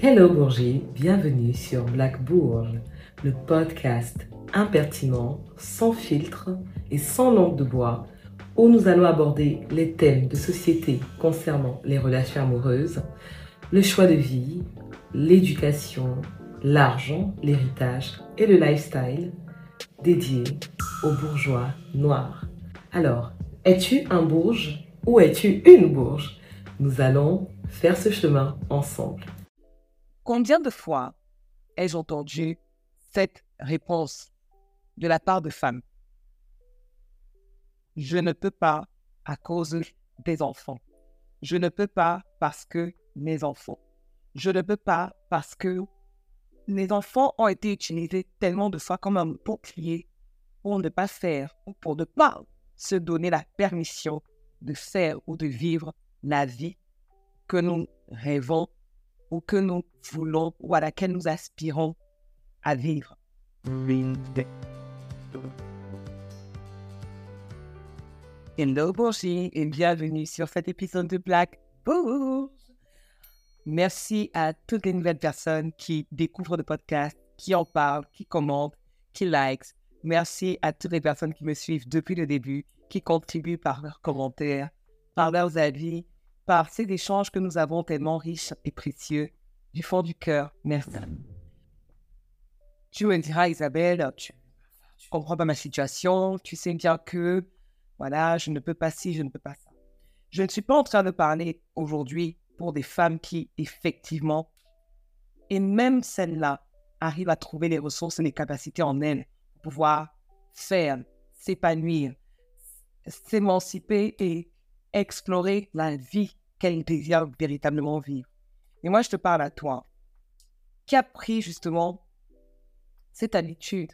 Hello Bourgie, bienvenue sur Black Bourge, le podcast impertinent, sans filtre et sans langue de bois, où nous allons aborder les thèmes de société concernant les relations amoureuses, le choix de vie, l'éducation, l'argent, l'héritage et le lifestyle dédié aux bourgeois noirs. Alors, es-tu un bourge ou es-tu une bourge? Nous allons faire ce chemin ensemble. Combien de fois ai-je entendu cette réponse de la part de femmes Je ne peux pas à cause des enfants. Je ne peux pas parce que mes enfants. Je ne peux pas parce que les enfants ont été utilisés tellement de fois comme un bouclier pour ne pas faire ou pour ne pas se donner la permission de faire ou de vivre la vie que nous rêvons ou que nous voulons ou à laquelle nous aspirons à vivre. Hello Bourgie et bienvenue sur cet épisode de Black Bourge. Merci à toutes les nouvelles personnes qui découvrent le podcast, qui en parlent, qui commentent, qui likent. Merci à toutes les personnes qui me suivent depuis le début, qui contribuent par leurs commentaires, par leurs avis, par ces échanges que nous avons tellement riches et précieux du fond du cœur. Merci. Tu me diras, Isabelle, tu, tu comprends pas ma situation, tu sais bien que, voilà, je ne peux pas ci, je ne peux pas ça. Je ne suis pas en train de parler aujourd'hui pour des femmes qui, effectivement, et même celles-là, arrivent à trouver les ressources et les capacités en elles pour pouvoir faire, s'épanouir, s'émanciper et explorer la vie qu'elle désire véritablement vivre. Et moi, je te parle à toi, qui a pris justement cette habitude,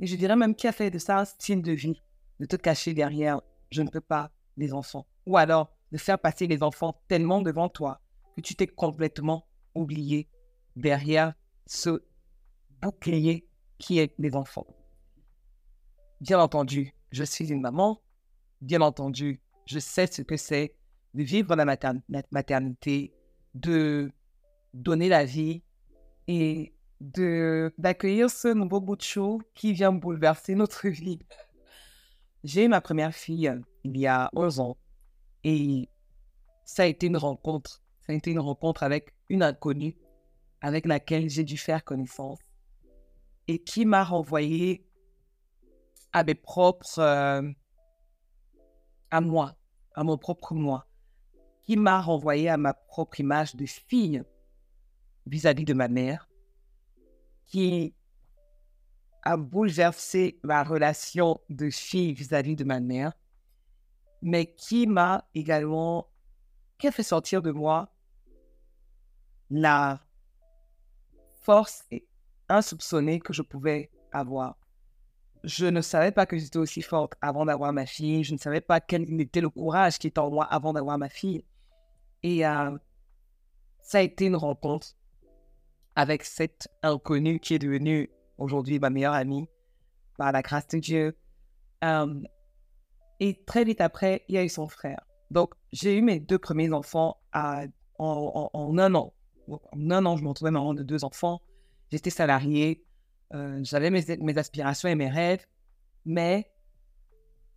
et je dirais même qui a fait de ça un style de vie, de te cacher derrière je ne peux pas les enfants, ou alors de faire passer les enfants tellement devant toi que tu t'es complètement oublié derrière ce bouclier qui est les enfants. Bien entendu, je suis une maman, bien entendu, je sais ce que c'est de vivre la, maternité, de donner la vie et d'accueillir ce nouveau bout de chou qui vient bouleverser notre vie. J'ai eu ma première fille il y a 11 ans et ça a été une rencontre. Ça a été une rencontre avec une inconnue avec laquelle j'ai dû faire connaissance et qui m'a renvoyé à mes propres, euh, à moi, à mon propre moi qui m'a renvoyé à ma propre image de fille vis-à-vis de ma mère, qui a bouleversé ma relation de fille vis-à-vis de ma mère, mais qui m'a également, qui a fait sortir de moi la force insoupçonnée que je pouvais avoir. Je ne savais pas que j'étais aussi forte avant d'avoir ma fille. Je ne savais pas quel était le courage qui était en moi avant d'avoir ma fille. Et euh, ça a été une rencontre avec cette inconnue qui est devenue aujourd'hui ma meilleure amie, par la grâce de Dieu. Euh, et très vite après, il y a eu son frère. Donc, j'ai eu mes deux premiers enfants en, un an. En un an, je me retrouvais maman de deux enfants. J'étais salariée. Euh, j'avais mes, aspirations et mes rêves. Mais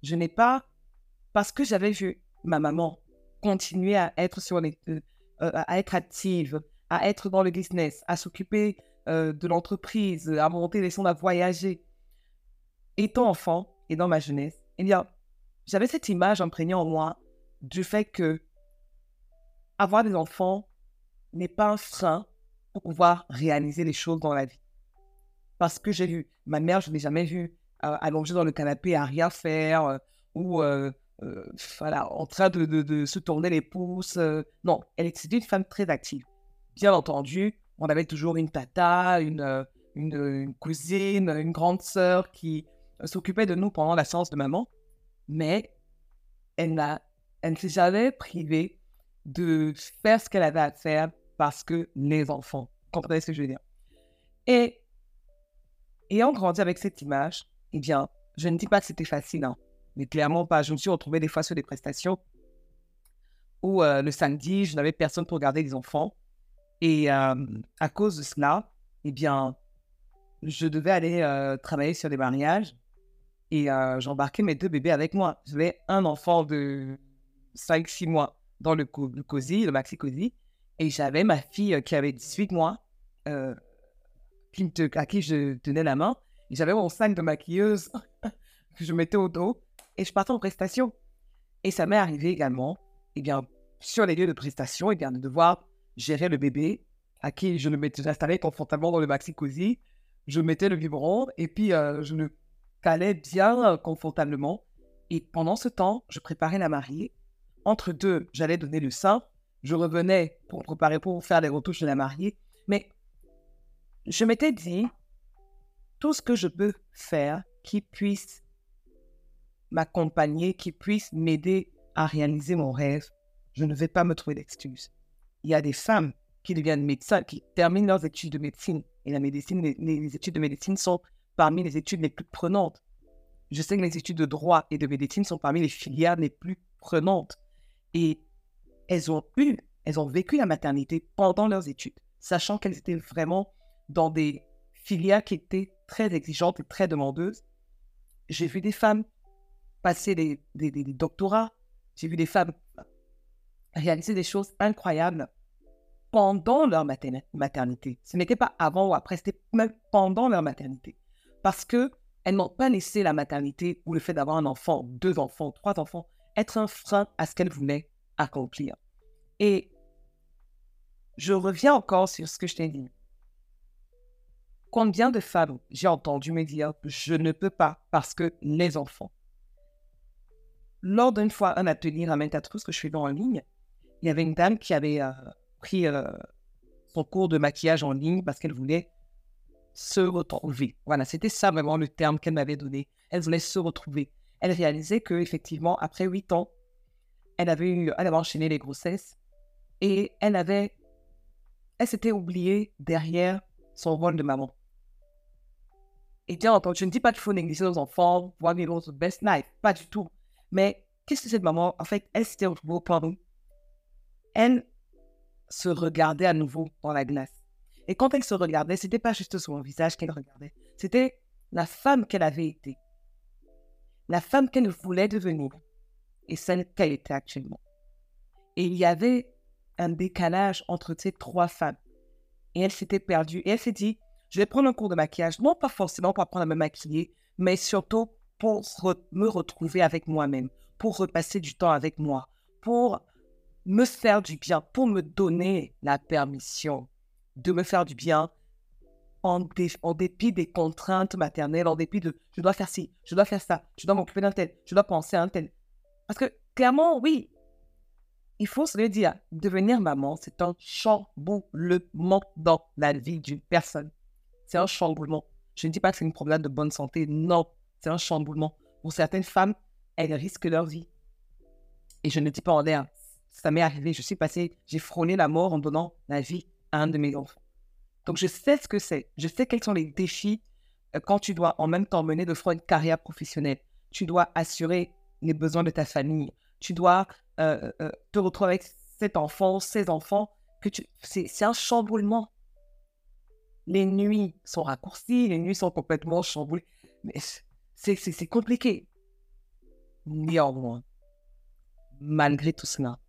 je n'ai pas, parce que j'avais vu ma maman continuer à être sur les, euh, euh, à être active, à être dans le business, à s'occuper euh, de l'entreprise, à monter les sons, à voyager. Étant enfant et dans ma jeunesse, eh bien, j'avais cette image imprégnée en moi du fait que avoir des enfants n'est pas un frein pour pouvoir réaliser les choses dans la vie. Parce que j'ai vu, ma mère, je ne l'ai jamais vue allongée dans le canapé à rien faire ou euh, voilà, en train de, se tourner les pouces. Euh. non, elle était une femme très active. Bien entendu, on avait toujours une tata, une, euh, cousine, une grande sœur qui s'occupait de nous pendant la séance de maman, mais elle, elle ne s'est jamais privée de faire ce qu'elle avait à faire parce que les enfants. comprenez ce que je veux dire? Et ayant grandi avec cette image, eh bien, je ne dis pas que c'était facile, hein mais clairement pas. Je me suis retrouvée des fois sur des prestations où euh, le samedi, je n'avais personne pour garder les enfants. Et à cause de cela, eh bien, je devais aller travailler sur des mariages et j'embarquais mes deux bébés avec moi. J'avais un enfant de 5-6 mois dans le, COSI, le maxi COSI, et j'avais ma fille qui avait 18 mois, à qui je tenais la main. Et j'avais mon sac de maquilleuse que je mettais au dos et je partais en prestation. Et ça m'est arrivé également, eh bien, sur les lieux de prestation, eh bien, de devoir gérer le bébé à qui je le mettais, installé confortablement dans le maxi cosy. Je mettais le biberon et puis euh, je le calais bien euh, confortablement. Et pendant ce temps, je préparais la mariée. Entre deux, j'allais donner le sein. Je revenais pour préparer, pour faire les retouches de la mariée. Mais je m'étais dit, tout ce que je peux faire qui puisse m'accompagner, qui puisse m'aider à réaliser mon rêve, je ne vais pas me trouver d'excuses. Il y a des femmes qui deviennent médecins, qui terminent leurs études de médecine. Et la médecine, les, études de médecine sont parmi les études les plus prenantes. Je sais que les études de droit et de médecine sont parmi les filières les plus prenantes. Et elles ont eu, elles ont vécu la maternité pendant leurs études, sachant qu'elles étaient vraiment dans des filières qui étaient très exigeantes et très demandeuses. J'ai vu des femmes passer des, doctorats, j'ai vu des femmes réaliser des choses incroyables pendant leur maternité. Ce n'était pas avant ou après, c'était même pendant leur maternité. Parce que elles n'ont pas laissé la maternité ou le fait d'avoir un enfant, deux enfants, trois enfants, être un frein à ce qu'elles voulaient accomplir. Et je reviens encore sur ce que je t'ai dit. Combien de femmes j'ai entendu me dire je ne peux pas parce que les enfants. Lors d'une fois un atelier à Mentatros que je fais en ligne, il y avait une dame qui avait euh, pris euh, son cours de maquillage en ligne parce qu'elle voulait se retrouver. Voilà, c'était ça vraiment le terme qu'elle m'avait donné. Elle voulait se retrouver. Elle réalisait que effectivement, après huit ans, elle avait eu, elle avait enchaîné les grossesses et elle avait, elle s'était oubliée derrière son rôle de maman. Et bien entendu, je ne dis pas qu'il faut négliger nos enfants, voir vivre notre best life, pas du tout. Mais qu'est-ce que cette maman, en fait, elle s'était retrouvée, pardon, elle se regardait à nouveau dans la glace. Et quand elle se regardait, c'était pas juste son visage qu'elle regardait, c'était la femme qu'elle avait été, la femme qu'elle voulait devenir et celle qu'elle était actuellement. Et il y avait un décalage entre ces trois femmes. Et elle s'était perdue. Et elle s'est dit, je vais prendre un cours de maquillage, non pas forcément pour apprendre à me maquiller, mais surtout pour me retrouver avec moi-même, pour repasser du temps avec moi, pour me faire du bien, pour me donner la permission de me faire du bien en, dépit des contraintes maternelles, en dépit de je dois faire ci, je dois faire ça, je dois m'occuper d'un tel, je dois penser à un tel. Parce que clairement, oui, il faut se le dire, devenir maman, c'est un chamboulement dans la vie d'une personne. C'est un chamboulement. Je ne dis pas que c'est une problème de bonne santé, non, c'est un chamboulement. Pour certaines femmes, elles risquent leur vie. Et je ne dis pas en l'air, ça m'est arrivé. Je suis passé, j'ai frôlé la mort en donnant la vie à un de mes enfants. Donc, je sais ce que c'est. Je sais quels sont les défis euh, quand tu dois en même temps mener de front une carrière professionnelle. Tu dois assurer les besoins de ta famille. Tu dois euh, euh, te retrouver avec cet enfant, ces enfants. C'est un chamboulement. Les nuits sont raccourcies, les nuits sont complètement chamboulées. C'est compliqué. Néanmoins, malgré tout cela,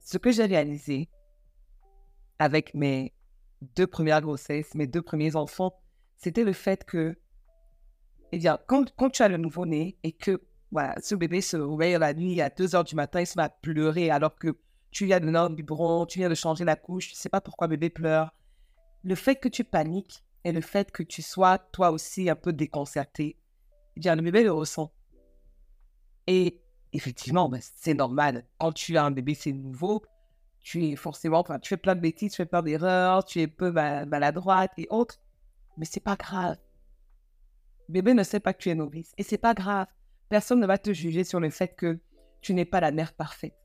ce que j'ai réalisé avec mes deux premières grossesses, mes deux premiers enfants, c'était le fait que, eh bien, quand, quand tu as le nouveau-né et que voilà, ce bébé se réveille la nuit à 2 heures du matin, il se met à pleurer alors que tu viens de donner un biberon, tu viens de changer la couche, tu ne sais pas pourquoi bébé pleure. Le fait que tu paniques et le fait que tu sois toi aussi un peu déconcerté, bien, le bébé le ressent. Et effectivement, ben, c'est normal. Quand tu as un bébé, c'est nouveau. Tu es forcément, enfin, tu fais plein de bêtises, tu fais plein d'erreurs, tu es peu maladroite et autres. Mais c'est pas grave. Bébé ne sait pas que tu es novice. Et c'est pas grave. Personne ne va te juger sur le fait que tu n'es pas la mère parfaite.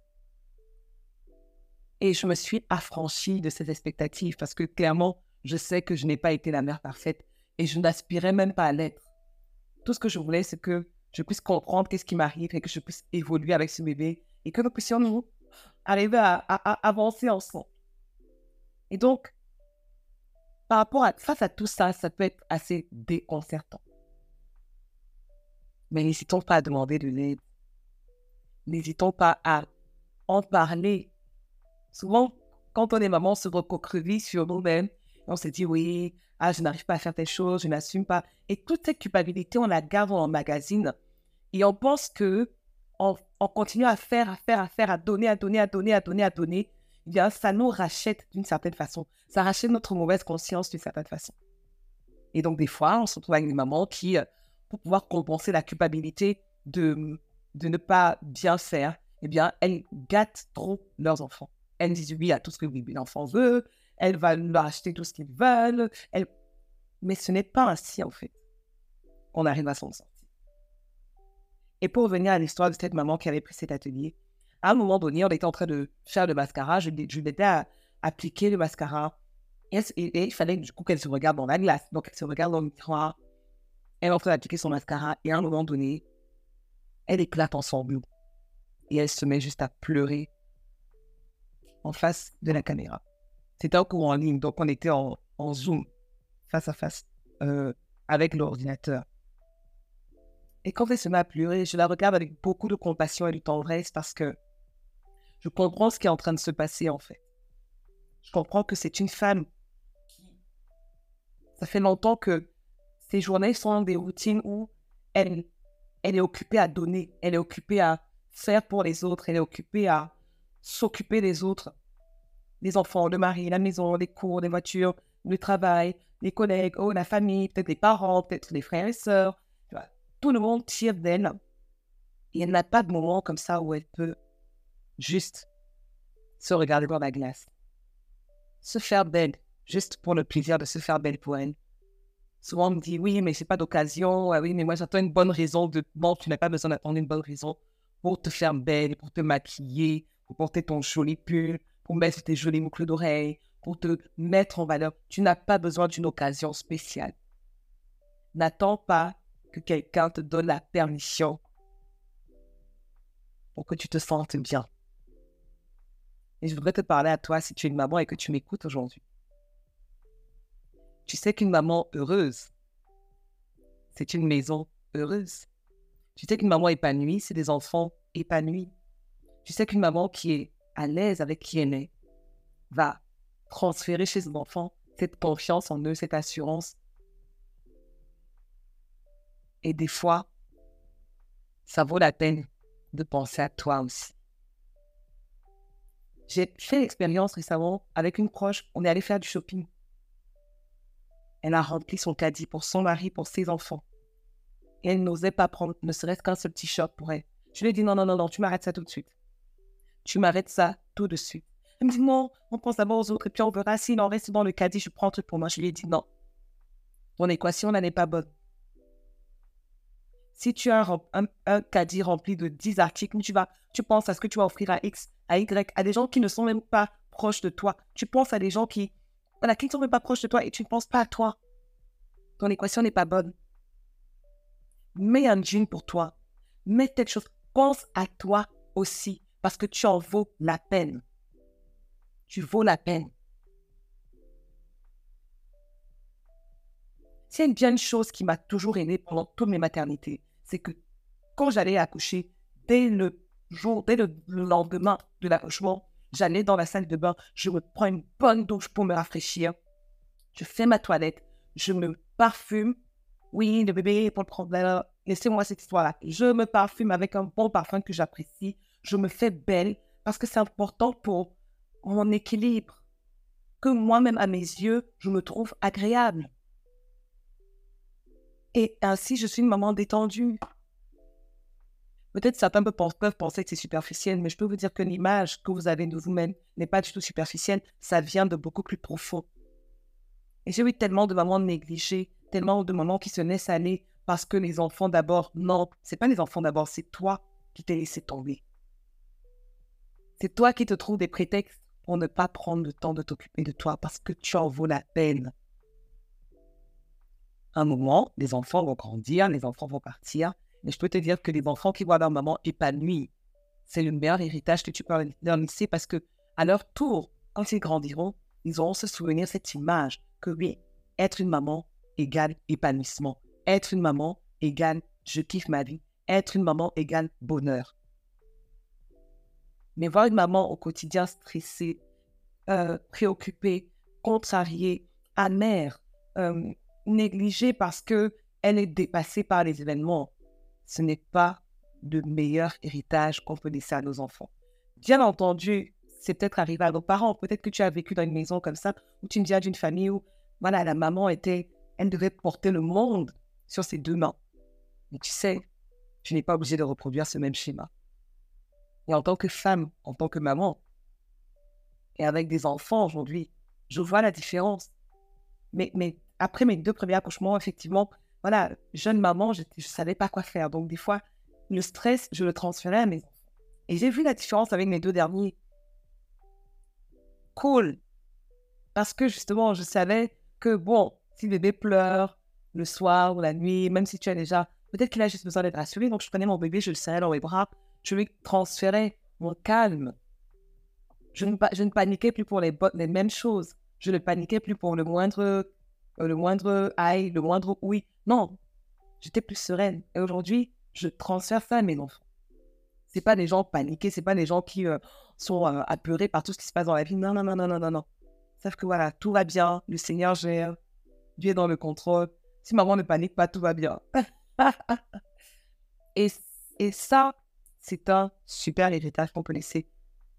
Et je me suis affranchie de ces expectatives parce que clairement, je sais que je n'ai pas été la mère parfaite et je n'aspirais même pas à l'être. Tout ce que je voulais, c'est que je puisse comprendre qu'est-ce qui m'arrive et que je puisse évoluer avec ce bébé et que nous puissions nous arriver à, avancer ensemble. Et donc, par rapport à face à tout ça, ça peut être assez déconcertant. Mais n'hésitons pas à demander de l'aide. N'hésitons pas à en parler. Souvent, quand on est maman, on se recroqueville sur nous-mêmes. On se dit, oui, ah, je n'arrive pas à faire telle chose, je n'assume pas. Et toute cette culpabilité, on la garde en magazine. Et on pense que on, continue à faire, à faire, à faire, à donner, à donner, à donner, à donner, à donner, eh bien, ça nous rachète d'une certaine façon. Ça rachète notre mauvaise conscience d'une certaine façon. Et donc, des fois, on se retrouve avec des mamans qui, euh, pour pouvoir compenser la culpabilité de, de ne pas bien faire, eh bien, elles gâtent trop leurs enfants. Elles disent oui à tout ce que l'enfant veut, elles vont leur acheter tout ce qu'ils veulent. Elles... Mais ce n'est pas ainsi, en fait, qu'on arrive à s'en sortir. Et pour revenir à l'histoire de cette maman qui avait pris cet atelier, à un moment donné, on était en train de faire le mascara. Je, je m'étais à appliquer le mascara. Et, il fallait du coup qu'elle se regarde dans la glace. Donc, elle se regarde dans le miroir. Elle est en train d'appliquer son mascara. Et à un moment donné, elle éclate en sanglots. Et elle se met juste à pleurer en face de la caméra. C'était un cours en ligne. Donc, on était en, Zoom, face à face, euh, avec l'ordinateur. Et quand elle se met à pleurer, je la regarde avec beaucoup de compassion et de tendresse parce que je comprends ce qui est en train de se passer en fait. Je comprends que c'est une femme qui... Ça fait longtemps que ses journées sont des routines où elle, elle est occupée à donner, elle est occupée à faire pour les autres, elle est occupée à s'occuper des autres. Les enfants, le mari, la maison, les cours, les voitures, le travail, les collègues, oh, la famille, peut-être les parents, peut-être les frères et sœurs. Tout le monde tire d'elle. Et elle n'a pas de moment comme ça où elle peut juste se regarder dans la glace. Se faire belle, juste pour le plaisir de se faire belle pour elle. Souvent, on me dit, oui, mais c'est pas d'occasion. Ah oui, mais moi, j'attends une bonne raison. De... Bon, tu n'as pas besoin d'attendre une bonne raison pour te faire belle, pour te maquiller, pour porter ton joli pull, pour mettre tes jolies boucles d'oreilles, pour te mettre en valeur. Tu n'as pas besoin d'une occasion spéciale. N'attends pas que quelqu'un te donne la permission pour que tu te sentes bien. Et je voudrais te parler à toi si tu es une maman et que tu m'écoutes aujourd'hui. Tu sais qu'une maman heureuse, c'est une maison heureuse. Tu sais qu'une maman épanouie, c'est des enfants épanouis. Tu sais qu'une maman qui est à l'aise avec qui elle est va transférer chez son enfant cette confiance en eux, cette assurance. Et des fois, ça vaut la peine de penser à toi aussi. J'ai fait l'expérience récemment avec une proche. On est allé faire du shopping. Elle a rempli son caddie pour son mari, pour ses enfants. Et elle n'osait pas prendre ne serait-ce qu'un seul shop pour elle. Je lui ai dit non, non, non, non, tu m'arrêtes ça tout de suite. Tu m'arrêtes ça tout de suite. Elle me dit non, on pense d'abord aux autres et puis on verra s'il en reste dans le caddie, je prends un truc pour moi. Je lui ai dit non. Ton équation, n'est pas bonne. Si tu as un, caddie rempli de 10 articles, tu, vas, tu penses à ce que tu vas offrir à X, à Y, à des gens qui ne sont même pas proches de toi. Tu penses à des gens qui, voilà, qui ne sont même pas proches de toi et tu ne penses pas à toi. Ton équation n'est pas bonne. Mets un jean pour toi. Mets quelque chose. Pense à toi aussi parce que tu en vaux la peine. Tu vaux la peine. C'est une bien chose qui m'a toujours aidé pendant toutes mes maternités. C'est que quand j'allais accoucher, dès le jour, dès le lendemain de l'accouchement, j'allais dans la salle de bain, je me prends une bonne douche pour me rafraîchir. Je fais ma toilette, je me parfume. Oui, le bébé pour le problème. Laissez-moi cette histoire-là. Je me parfume avec un bon parfum que j'apprécie. Je me fais belle parce que c'est important pour mon équilibre. Que moi-même, à mes yeux, je me trouve agréable. Et ainsi, je suis une maman détendue. Peut-être certains peuvent penser que c'est superficiel, mais je peux vous dire que l'image que vous avez de vous-même n'est pas du tout superficielle. Ça vient de beaucoup plus profond. Et j'ai eu tellement de mamans négligées, tellement de mamans qui se laissent aller parce que les enfants d'abord, non, c'est pas les enfants d'abord, c'est toi qui t'es laissé tomber. C'est toi qui te trouves des prétextes pour ne pas prendre le temps de t'occuper de toi parce que tu en vaux la peine un moment, les enfants vont grandir, les enfants vont partir. Mais je peux te dire que les enfants qui voient leur maman épanouie, c'est le meilleur héritage que tu peux leur laisser parce que à leur tour, quand ils grandiront, ils auront se souvenir cette image que oui, être une maman égale épanouissement. Être une maman égale je kiffe ma vie. Être une maman égale bonheur. Mais voir une maman au quotidien stressée, euh, préoccupée, contrariée, amère, euh, négligée parce que elle est dépassée par les événements, ce n'est pas le meilleur héritage qu'on peut laisser à nos enfants. Bien entendu, c'est peut-être arrivé à nos parents. Peut-être que tu as vécu dans une maison comme ça, où tu viens d'une famille où, voilà, la maman était, elle devait porter le monde sur ses deux mains. Mais tu sais, tu n'es pas obligé de reproduire ce même schéma. Et en tant que femme, en tant que maman, et avec des enfants aujourd'hui, je vois la différence. Mais, après mes deux premiers accouchements, effectivement, voilà, jeune maman, je ne savais pas quoi faire. Donc, des fois, le stress, je le transférais à mes enfants. Et j'ai vu la différence avec mes deux derniers. Cool. Parce que justement, je savais que, bon, si le bébé pleure le soir ou la nuit, même si tu as déjà, peut-être qu'il a juste besoin d'être rassuré, donc je prenais mon bébé, je le serrais dans mes bras, je lui transférais mon calme. Je ne, paniquais plus pour les, mêmes choses. Je ne paniquais plus pour le moindre, euh, le moindre aïe, le moindre oui. Non, j'étais plus sereine. Et aujourd'hui, je transfère ça à mes enfants. C'est pas des gens paniqués, c'est pas des gens qui euh, sont euh, apeurés par tout ce qui se passe dans la vie. Non, non, non, non, non, non, non. Savent que voilà, tout va bien, le Seigneur gère, Dieu est dans le contrôle. Si maman ne panique pas, tout va bien. et ça, c'est un super héritage qu'on peut laisser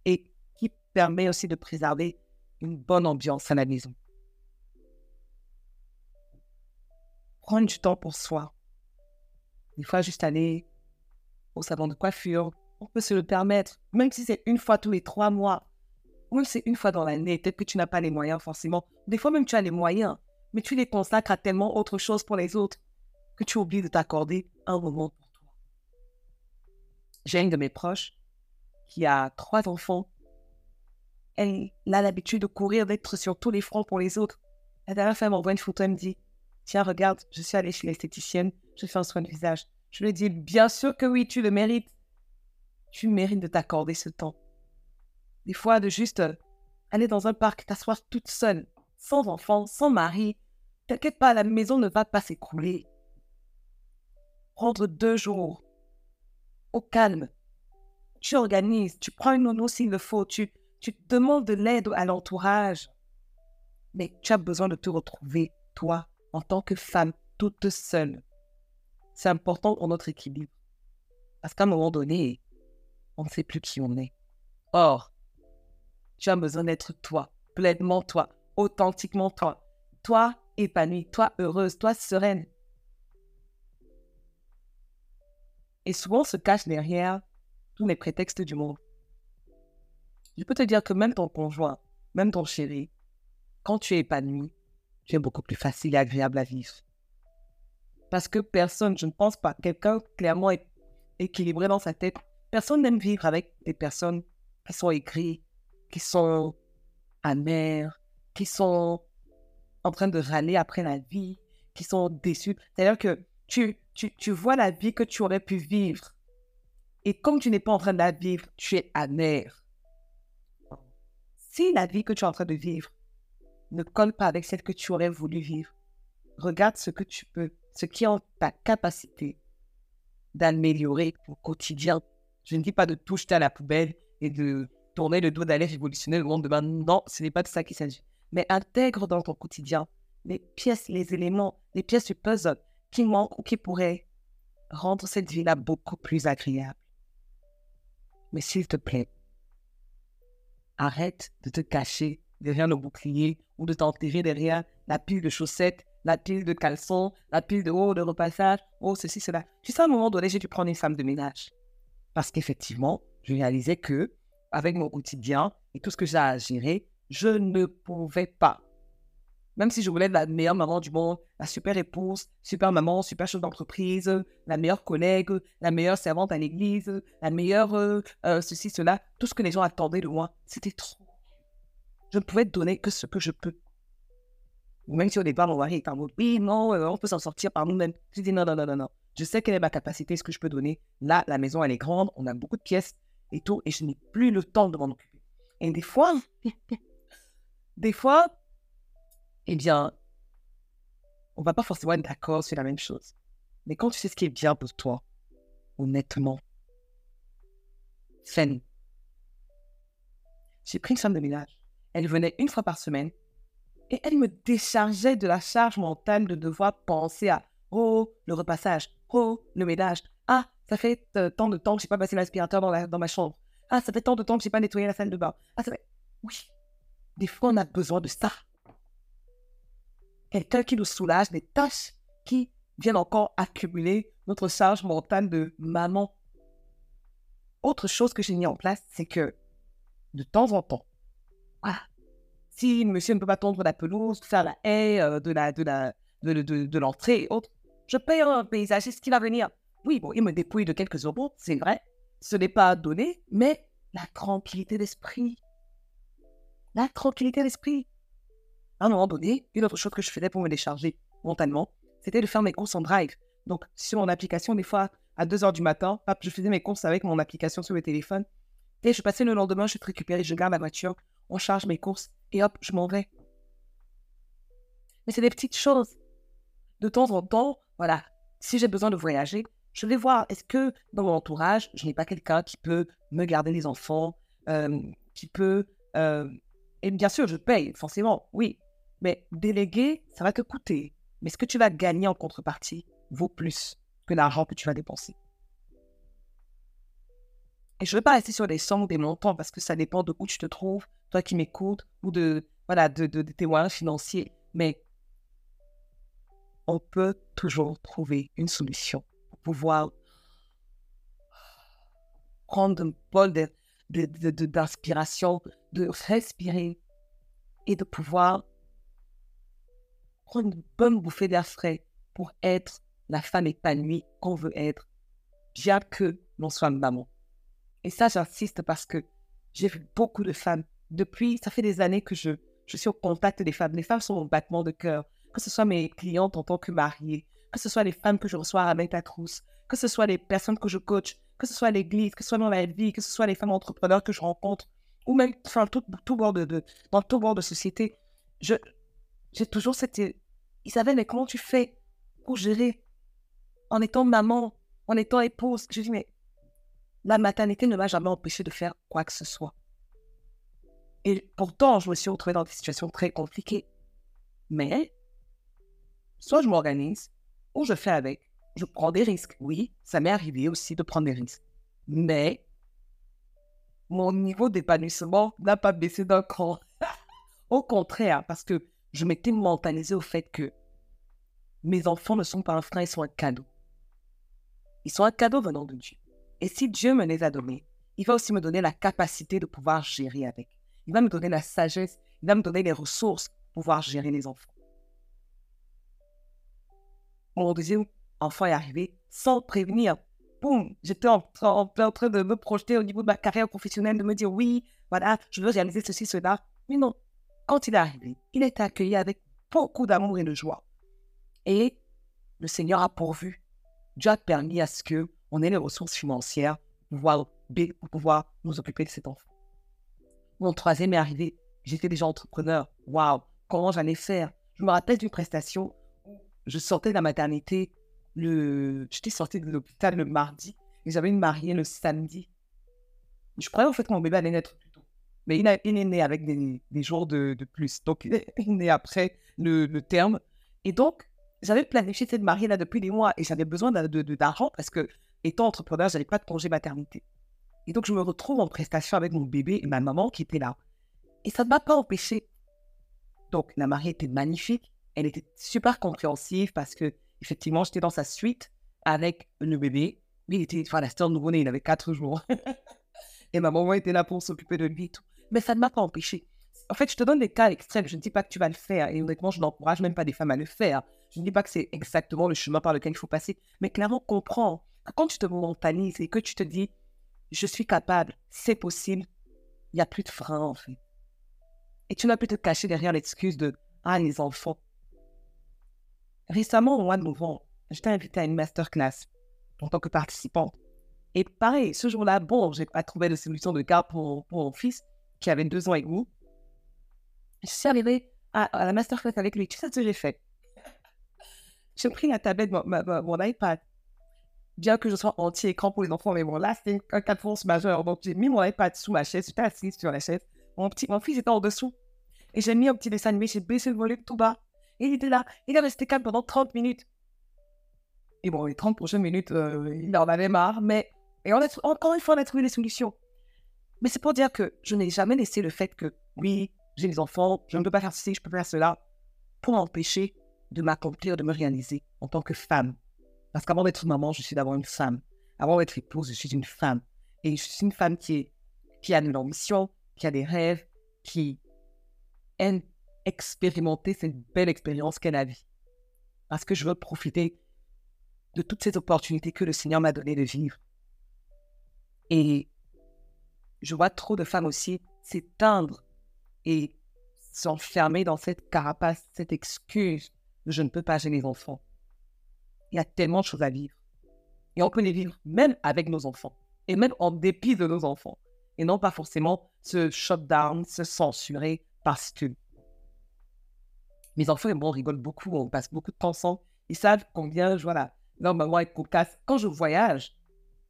et qui permet aussi de préserver une bonne ambiance à la maison. Prendre du temps pour soi. Des fois, juste aller au salon de coiffure, on peut se le permettre, même si c'est une fois tous les trois mois, ou même si c'est une fois dans l'année, peut-être que tu n'as pas les moyens forcément. Des fois même tu as les moyens, mais tu les consacres à tellement autre chose pour les autres que tu oublies de t'accorder un moment. J'ai une de mes proches qui a trois enfants. Elle a l'habitude de courir, d'être sur tous les fronts pour les autres. La dernière fois, elle m'envoie une photo, elle me dit Tiens, regarde, je suis allée chez l'esthéticienne, je fais un soin de visage. Je lui dis Bien sûr que oui, tu le mérites. Tu mérites de t'accorder ce temps. Des fois, de juste euh, aller dans un parc, t'asseoir toute seule, sans enfant, sans mari. T'inquiète pas, la maison ne va pas s'écrouler. Prendre deux jours au calme. Tu organises, tu prends une nounou s'il le faut, tu, tu demandes de l'aide à l'entourage. Mais tu as besoin de te retrouver, toi, en tant que femme, toute seule. C'est important pour notre équilibre. Parce qu'à un moment donné, on ne sait plus qui on est. Or, tu as besoin d'être toi, pleinement toi, authentiquement toi. Toi épanouie, toi heureuse, toi sereine. Et souvent, on se cache derrière tous les prétextes du monde. Je peux te dire que même ton conjoint, même ton chéri, quand tu es épanoui, tu es beaucoup plus facile et agréable à vivre. Parce que personne, je ne pense pas, quelqu'un clairement équilibré dans sa tête, personne n'aime vivre avec des personnes qui sont aigries, qui sont amères, qui sont en train de râler après la vie, qui sont déçues. C'est-à-dire que tu, tu, tu vois la vie que tu aurais pu vivre. Et comme tu n'es pas en train de la vivre, tu es amer. Si la vie que tu es en train de vivre ne colle pas avec celle que tu aurais voulu vivre, regarde ce que tu peux, ce qui est en ta capacité d'améliorer au quotidien. Je ne dis pas de tout jeter à la poubelle et de tourner le dos d'aller révolutionner le monde demain. Non, ce n'est pas de ça qu'il s'agit. Mais intègre dans ton quotidien les pièces, les éléments, les pièces du puzzle qui manquent ou qui pourraient rendre cette vie-là beaucoup plus agréable. Mais s'il te plaît, arrête de te cacher derrière le bouclier ou de t'enterrer derrière la pile de chaussettes, la pile de caleçons, la pile de haut de repassage, oh ceci, cela. Tu sais, à un moment donné, j'ai dû prendre une femme de ménage. Parce qu'effectivement, je réalisais que, avec mon quotidien et tout ce que j'ai à gérer, je ne pouvais pas. Même si je voulais être la meilleure maman du monde, la super épouse, super maman, super chef d'entreprise, la meilleure collègue, la meilleure servante à l'église, la meilleure euh, euh, ceci, cela, tout ce que les gens attendaient de moi, c'était trop. Je ne pouvais donner que ce que je peux. Même si au départ, mon mari est en mode, oui, non, euh, on peut s'en sortir par nous-mêmes. Je dis, non, non, non, non, non. Je sais quelle est ma capacité, ce que je peux donner. Là, la maison, elle est grande, on a beaucoup de pièces. et tout, et je n'ai plus le temps de m'en occuper. Et des fois, des fois, eh bien, on va pas forcément être d'accord sur la même chose. Mais quand tu sais ce qui est bien pour toi, honnêtement, fais J'ai pris une femme de ménage. Elle venait une fois par semaine et elle me déchargeait de la charge mentale de devoir penser à oh, le repassage, oh, le ménage. Ah, ça fait euh, tant de temps que j'ai pas passé l'aspirateur dans, ma chambre. Ah, ça fait tant de temps que j'ai pas nettoyé la salle de bain. Ah, ça fait... Oui, des fois on a besoin de ça. Quelqu'un qui nous soulage des tâches qui viennent encore accumuler notre charge mentale de maman. Autre chose que j'ai mis en place, c'est que de temps en temps, ah, si monsieur ne peut pas tondre la pelouse, faire la haie euh, de la de la de, de, l'entrée et autres, je paye un paysagiste qui va venir. Oui, bon, il me dépouille de quelques euros, c'est vrai. Ce n'est pas donné, mais la tranquillité d'esprit. La tranquillité d'esprit. À un moment donné, une autre chose que je faisais pour me décharger mentalement, c'était de faire mes courses en drive. Donc, sur mon application, des fois, à 2 h du matin, hop, je faisais mes courses avec mon application sur le téléphone. Et je passais le lendemain, je te récupérer, je garde la voiture, on charge mes courses et hop, je m'en vais. Mais c'est des petites choses. De temps en temps, voilà, si j'ai besoin de voyager, je vais voir, est-ce que dans mon entourage, je n'ai pas quelqu'un qui peut me garder les enfants, euh, qui peut... Euh, et bien sûr, je paye, forcément, oui. Mais déléguer, ça va te coûter. Mais ce que tu vas gagner en contrepartie vaut plus que l'argent que tu vas dépenser. Et je ne vais pas rester sur des sommes ou des montants parce que ça dépend de où tu te trouves, toi qui m'écoutes, ou de, voilà, de, de, financiers. Mais on peut toujours trouver une solution pour pouvoir prendre un bol d'inspiration, de, de, respirer et de pouvoir prendre une bonne bouffée d'air frais pour être la femme épanouie qu'on veut être, bien que l'on soit maman. Et ça, j'insiste parce que j'ai vu beaucoup de femmes. Depuis, ça fait des années que je, je suis au contact des femmes. Les femmes sont mon battement de cœur. Que ce soit mes clientes en tant que mariée, que ce soit les femmes que je reçois à la trousse, que ce soit les personnes que je coach, que ce soit l'église, que ce soit dans la vie, que ce soit les femmes entrepreneurs que je rencontre, ou même enfin, tout, tout bord de, dans tout bord de société. J'ai toujours cette Isabelle, mais comment tu fais pour gérer en étant maman, en étant épouse? Je dis, mais la maternité ne m'a jamais empêché de faire quoi que ce soit. Et pourtant, je me suis retrouvée dans des situations très compliquées. Mais, soit je m'organise, ou je fais avec. Je prends des risques. Oui, ça m'est arrivé aussi de prendre des risques. Mais, mon niveau d'épanouissement n'a pas baissé d'un cran. Au contraire, parce que je m'étais mentalisé au fait que mes enfants ne sont pas un frein, ils sont un cadeau. Ils sont un cadeau venant de Dieu. Et si Dieu me les a donnés, il va aussi me donner la capacité de pouvoir gérer avec. Il va me donner la sagesse, il va me donner les ressources pour pouvoir gérer les enfants. Mon deuxième enfant est arrivé sans prévenir. Boum, j'étais en, train de me projeter au niveau de ma carrière professionnelle, de me dire oui, voilà, je veux réaliser ceci, cela. Mais non, quand il est arrivé, il été accueilli avec beaucoup d'amour et de joie. Et le Seigneur a pourvu. Dieu a permis à ce que on ait les ressources financières pour pouvoir, pour pouvoir nous occuper de cet enfant. Mon troisième est arrivé. J'étais déjà entrepreneur. Waouh, comment j'allais faire? Je me rappelle d'une prestation où je sortais de la maternité. Le... J'étais sortie de l'hôpital le mardi et j'avais une mariée le samedi. Je croyais en fait que mon bébé allait naître mais il, est né avec des, jours de, plus. Donc, il est né après le, terme. Et donc, j'avais planifié cette mariée là depuis des mois et j'avais besoin d'argent parce que, étant entrepreneur, je n'avais pas de congé maternité. Et donc, je me retrouve en prestation avec mon bébé et ma maman qui était là. Et ça ne m'a pas empêché. Donc, la mariée était magnifique. Elle était super compréhensive parce que, effectivement, j'étais dans sa suite avec le bébé. Lui, il était, enfin, la nouveau-né, il avait quatre jours. et ma maman était là pour s'occuper de lui et tout mais ça ne m'a pas empêché. En fait, je te donne des cas extrêmes. Je ne dis pas que tu vas le faire. Et honnêtement, je n'encourage même pas des femmes à le faire. Je ne dis pas que c'est exactement le chemin par lequel il faut passer. Mais clairement, comprends quand tu te mentalises et que tu te dis, je suis capable, c'est possible, il n'y a plus de frein, en fait. Et tu n'as plus te cacher derrière l'excuse de, ah, les enfants. Récemment, au mois de novembre, j'étais invitée à une masterclass en tant que participante. Et pareil, ce jour-là, bon, j'ai pas trouvé de solution de garde pour, mon fils qui avait deux ans et demi. Je suis arrivée à, la masterclass avec lui. Tu sais ce que j'ai fait? J'ai pris la tablette, mon, iPad, bien que je sois anti-écran pour les enfants, mais bon, là, c'était un cas de force majeur. Donc, j'ai mis mon iPad sous ma chaise, j'étais assise sur la chaise. Mon, petit, mon fils était en dessous. Et j'ai mis un petit dessin animé, j'ai baissé le volume tout bas. Il était là. Il est resté calme pendant 30 minutes. Et bon, les 30 prochaines minutes, euh, il en avait marre. Mais et on a, encore une fois, on a trouvé des solutions. Mais c'est pour dire que je n'ai jamais laissé le fait que, oui, j'ai des enfants, je ne peux pas faire ceci, je peux faire cela, pour m'empêcher de m'accomplir, de me réaliser en tant que femme. Parce qu'avant d'être maman, je suis d'abord une femme. Avant d'être épouse, je suis une femme. Et je suis une femme qui, est, qui a une ambition, qui a des rêves, qui aime expérimenter cette belle expérience qu'est la vie. Parce que je veux profiter de toutes ces opportunités que le Seigneur m'a donné de vivre. Et je vois trop de femmes aussi s'éteindre et s'enfermer dans cette carapace, cette excuse de je ne peux pas gérer les enfants il y a tellement de choses à vivre. Et on peut les vivre même avec nos enfants. Et même en dépit de nos enfants. Et non pas forcément se shut down, se censurer parce que. Mes enfants et moi, on rigole beaucoup, on passe beaucoup de temps ensemble. Ils savent combien, voilà, leur maman est cocasse. Quand je voyage,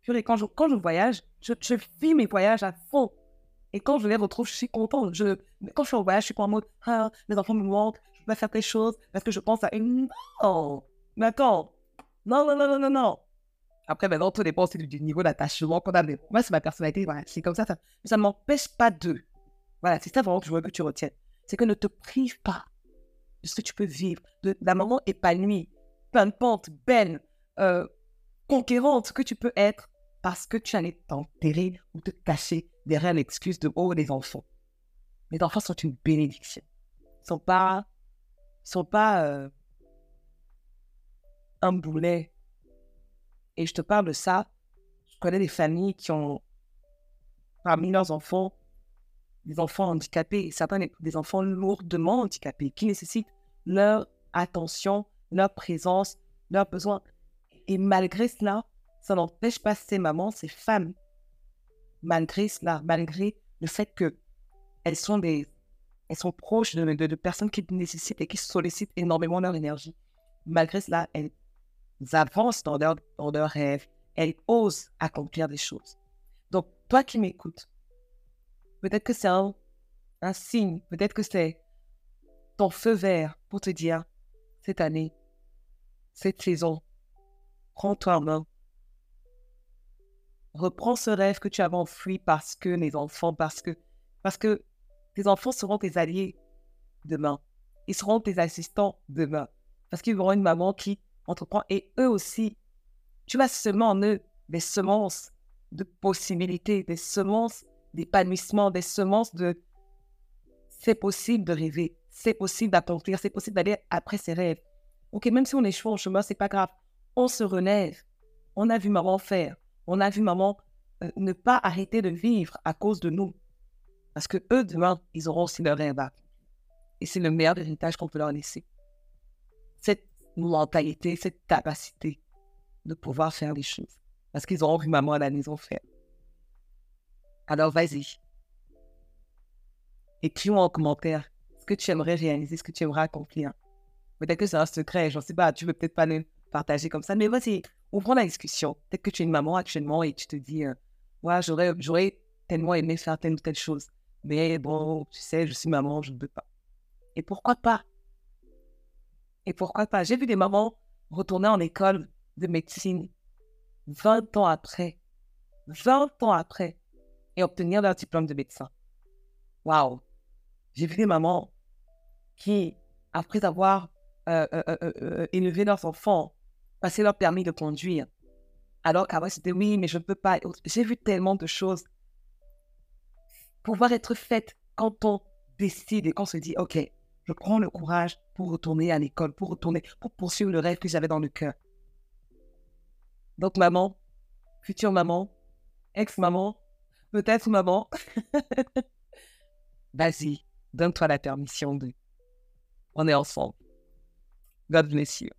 quand je, quand je voyage, je, vis mes voyages à fond. Et quand je les retrouve, je suis contente. Je, quand je suis en voyage, je suis pas en mode, ah, mes enfants me manquent, je peux faire des choses parce que je pense à une. Non, mais non, non, non, non, non, non. Après, maintenant, tout dépend aussi du niveau d'attachement qu'on a. Moi, c'est ma personnalité. Voilà, c'est comme ça. ça ça ne m'empêche pas de. Voilà, c'est ça vraiment que je veux que tu retiennes. C'est que ne te prive pas de ce que tu peux vivre, d'un moment épanoui, pimpante, belle, euh, conquérante que tu peux être parce que tu allais t'enterrer ou te cacher derrière l'excuse de oh, les enfants. Les enfants sont une bénédiction. Ils sont pas. Sont pas. Euh, un boulet. Et je te parle de ça. Je connais des familles qui ont, parmi leurs enfants, des enfants handicapés, certains des enfants lourdement handicapés, qui nécessitent leur attention, leur présence, leurs besoins. Et malgré cela, ça n'empêche pas ces mamans, ces femmes, malgré cela, malgré le fait que elles sont des, elles sont proches de, personnes qui nécessitent et qui sollicitent énormément leur énergie. Malgré cela, elles avancent dans leurs dans leur rêves, elles osent accomplir des choses. Donc, toi qui m'écoutes, peut-être que c'est un signe, peut-être que c'est ton feu vert pour te dire, cette année, cette saison, prends-toi en main. Reprends ce rêve que tu avais enfoui parce que les enfants, parce que, parce que tes enfants seront tes alliés demain. Ils seront tes assistants demain. Parce qu'ils auront une maman qui entreprend et eux aussi, tu vas semer en eux des semences de possibilités, des semences d'épanouissement, des semences de c'est possible de rêver, c'est possible d'accomplir, c'est possible d'aller après ses rêves. Ok, même si on échoue en chemin, c'est pas grave. On se relève. On a vu maman faire. On a vu maman euh, ne pas arrêter de vivre à cause de nous. Parce que eux, demain, ils auront aussi leur rêve. Et c'est le meilleur héritage qu'on peut leur laisser. Cette mentalité, cette capacité de pouvoir faire les choses. Parce qu'ils auront vu maman à la maison faire. Alors vas-y. Écris-moi en commentaire ce que tu aimerais réaliser, ce que tu aimerais accomplir. Peut-être que c'est un secret, je ne sais pas, tu veux peut-être pas le partager comme ça, mais vas-y, ouvrons la discussion. Peut-être que tu es une maman actuellement et tu te dis, euh, ouais, j'aurais, j'aurais tellement aimé faire telle ou telle chose. Mais bon, tu sais, je suis maman, je ne peux pas. Et pourquoi pas? Et pourquoi pas? J'ai vu des mamans retourner en école de médecine 20 ans après, 20 ans après, et obtenir leur diplôme de médecin. Waouh J'ai vu des mamans qui, après avoir euh, euh, euh, élevé leurs enfants, passer leur permis de conduire, alors qu'avant c'était oui, mais je ne peux pas. J'ai vu tellement de choses pouvoir être faites quand on décide et qu'on se dit, OK, je prends le courage pour retourner à l'école, pour retourner, pour poursuivre le rêve que j'avais dans le cœur. Donc, maman, future maman, ex-maman, peut-être maman, vas-y, donne-toi la permission de. On est ensemble. God bless you.